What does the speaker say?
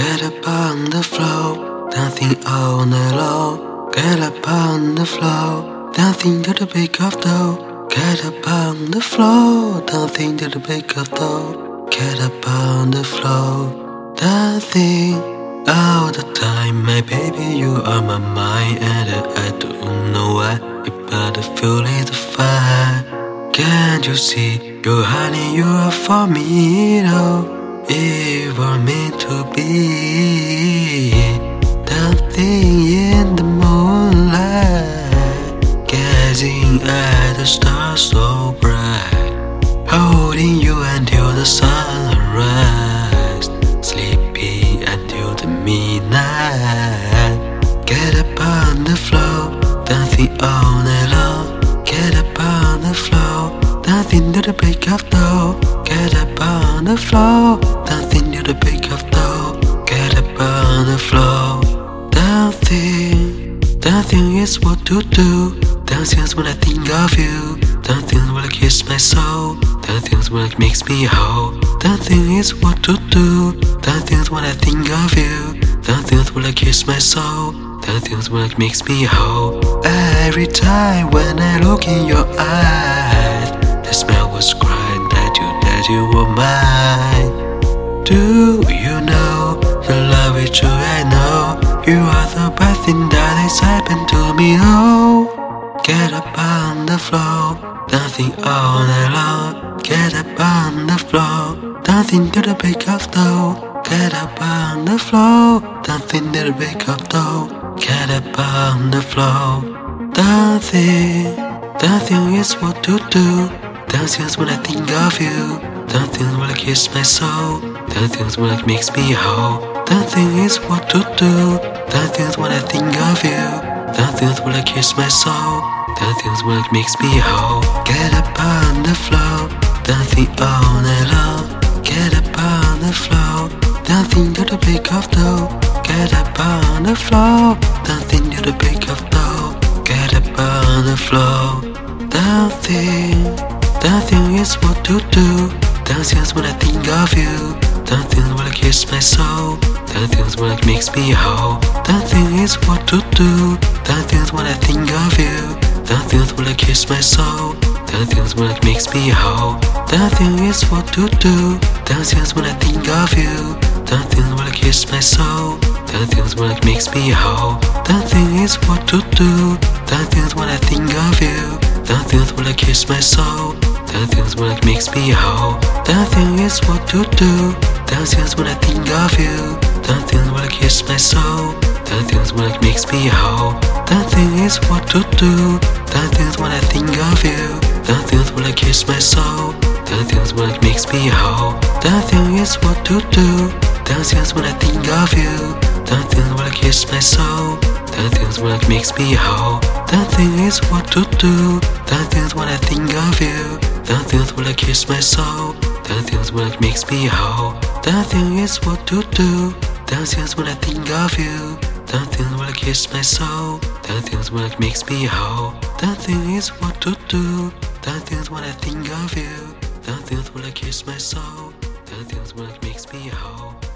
Get up on the floor, nothing all night long. Get up on the floor, nothing to the break of dawn. Get up on the floor, nothing to the break of dawn. Get up on the floor, nothing all the time. My baby, you are my mind, and I don't know why. But I feel it's fire. Can't you see? You're honey, you are for me, though. It was meant to be Dancing in the moonlight Gazing at the stars so bright Holding you until the sunrise Sleeping until the midnight. Get up on the floor Dancing all night long. Get up on the floor Dancing the break of dawn the floor. Dancing to the break of dawn Get up on the floor. Dancing Dancing is what to do. Is when I think of you. Is when I kiss my soul. Is when it makes me whole. Dancing is what to do. Is when I think of you. Is when I kiss my soul. Is when it makes me whole. Every time when I look in your eyes The smell was crying that you, were mine. Do you know the love is true? I know You are the best thing that has happened to me. Oh Get up on the floor. Dancing all night long Get up on the floor. Dancing to the break of dawn. Get up on the floor. Dancing to the break of dawn. Get up on the floor. Dancing Dancing is what to do Dancing is when I think of you. Dancing is when I kiss my soul. Dancing is when it makes me whole. Dancing is what to do. Dancing is when I think of you. Dancing is when I kiss my soul. Dancing is when it makes me whole. Get up on the floor. Dancing all night long Get up on the floor. Dancing to the break of dawn Get up on the floor. Dancing to the break of dawn Get up on the floor. Dancing Dancing is what to do is when I think of you is when I kiss my soul is when it makes me whole Dancing is what to do is when I think of you is when I kiss my soul is when it makes me whole Dancing is what to do is when I think of you is when I kiss my soul is when it makes me whole Dancing is what to do is when I think of you is when I kiss my soul Dancing is when it makes me whole Dancing is what to do Dancing is when I think of you Dancing is when I kiss my soul Dancing is when it makes me whole Dancing is what to do Dancing is when I think of you Dancing is when I kiss my soul Dancing is when it makes me whole Dancing is what to do Dancing is when I think of you Dancing is when I kiss my soul Dancing is when it makes me whole Dancing is what to do. Dancing is when I think of you. Dancing is when I kiss my soul. Is when it makes me whole. Dancing is what to do. Dancing is when I think of you. Dancing is when I kiss my soul. Is when it makes me whole. Dancing is what to do. Dancing is when I think of you. Dancing is when I kiss my soul. Is when it makes me whole